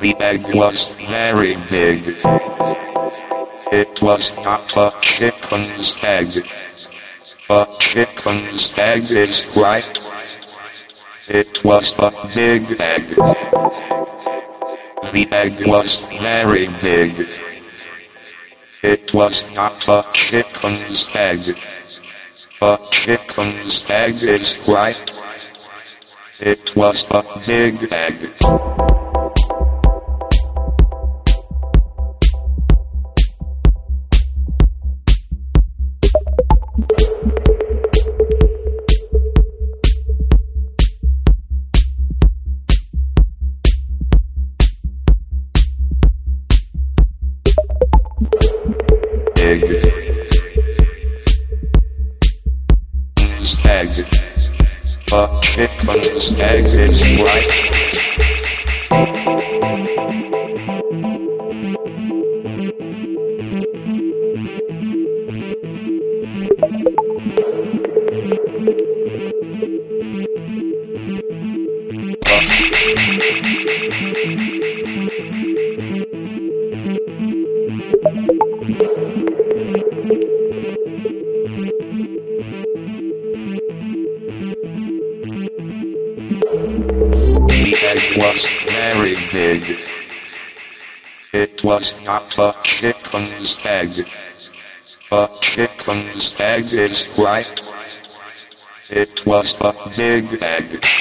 The egg was very big. It was not a chicken's egg. A chicken's egg is right. It was a big egg. The egg was very big. It was not a chicken's egg. A chicken's egg is right. It was a big egg. Was a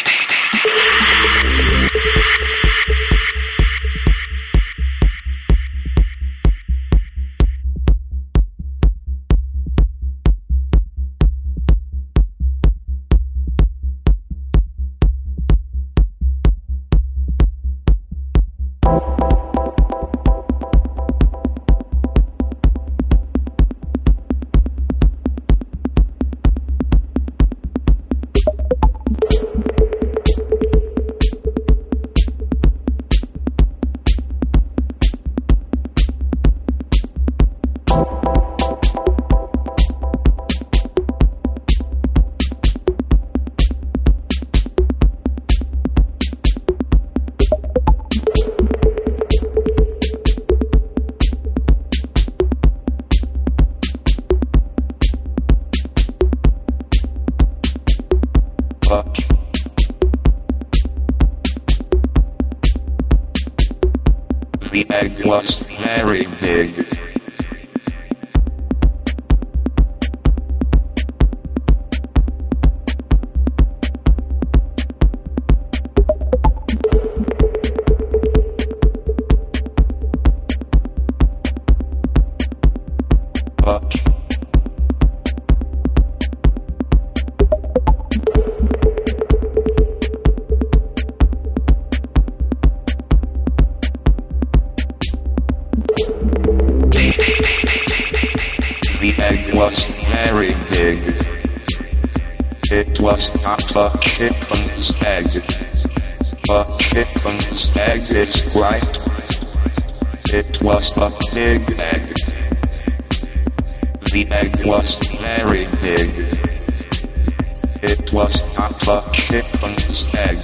It was not a chicken's egg.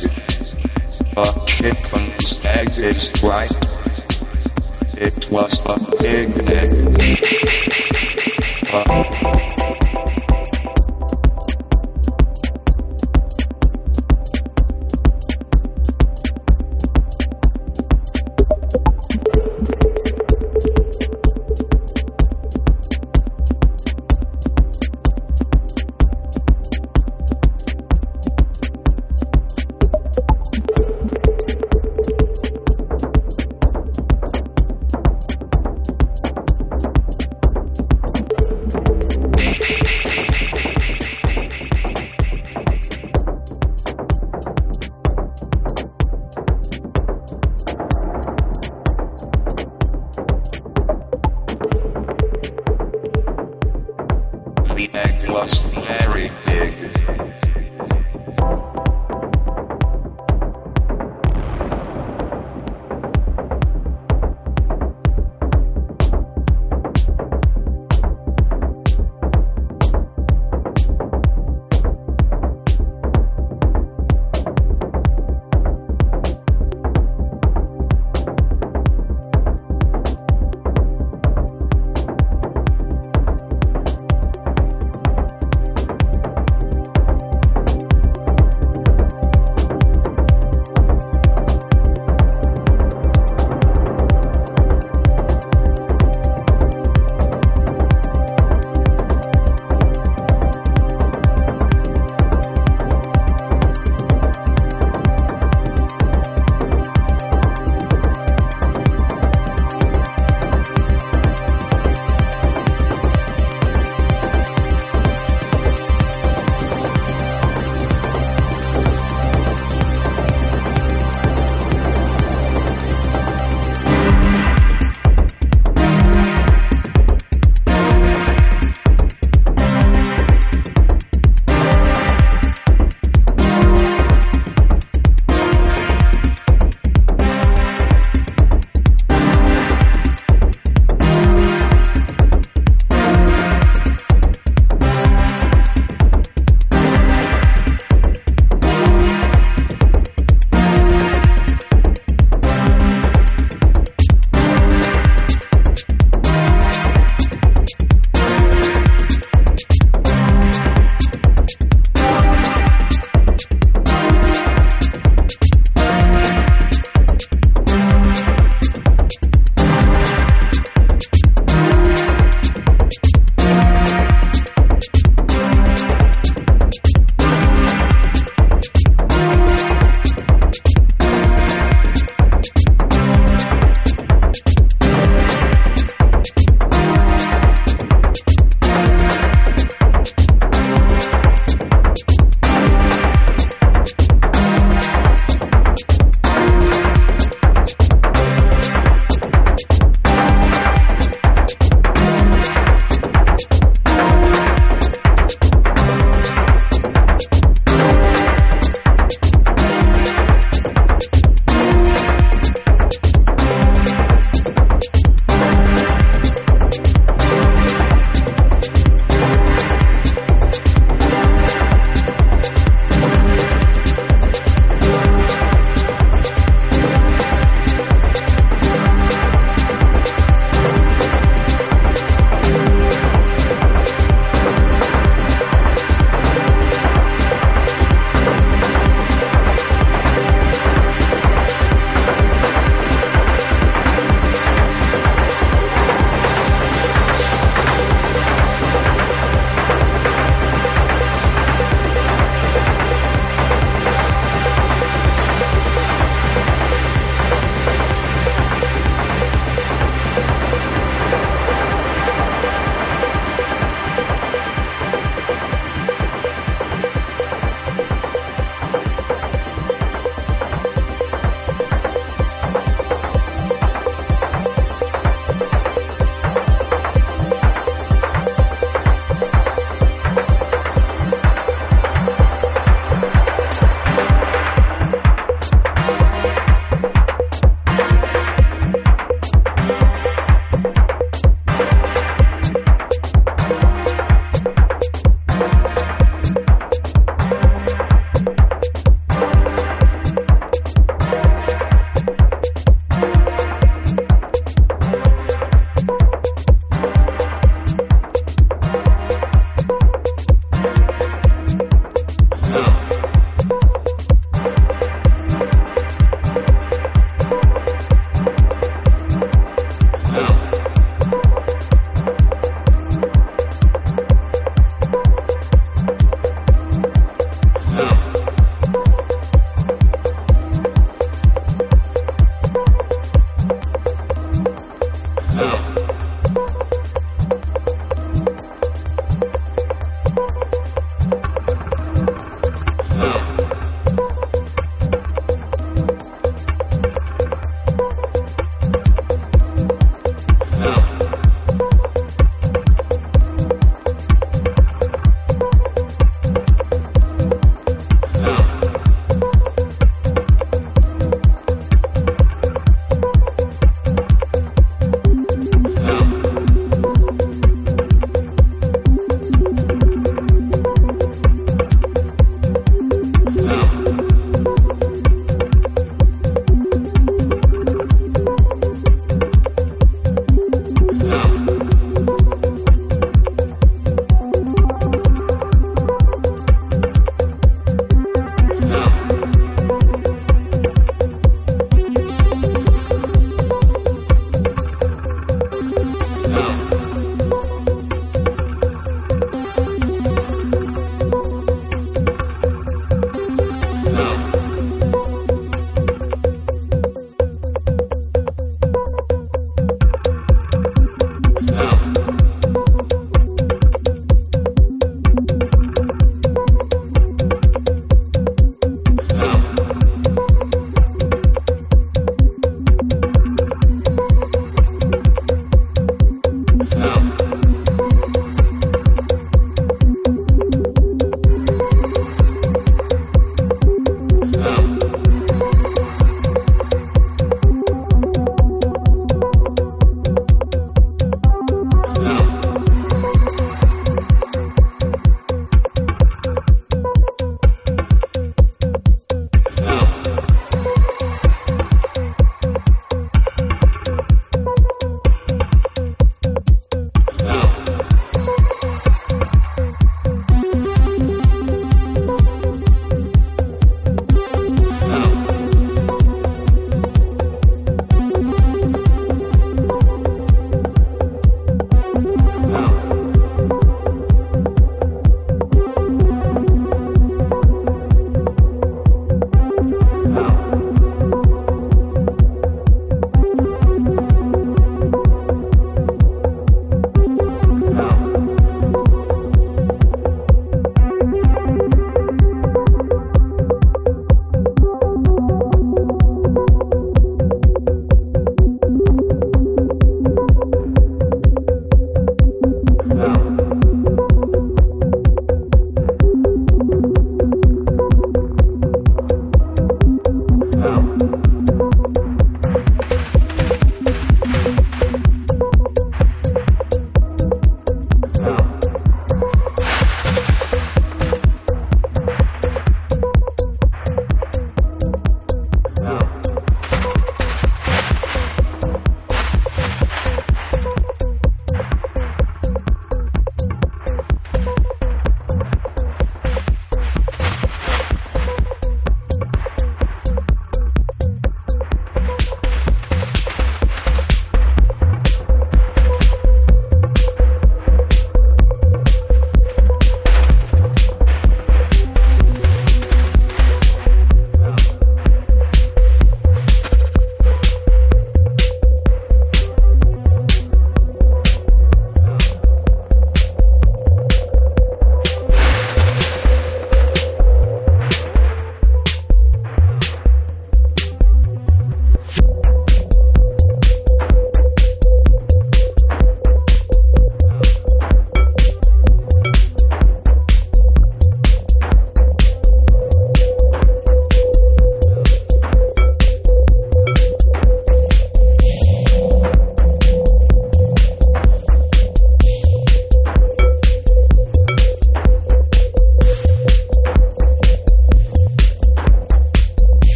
A chicken's egg is right. It was a big egg.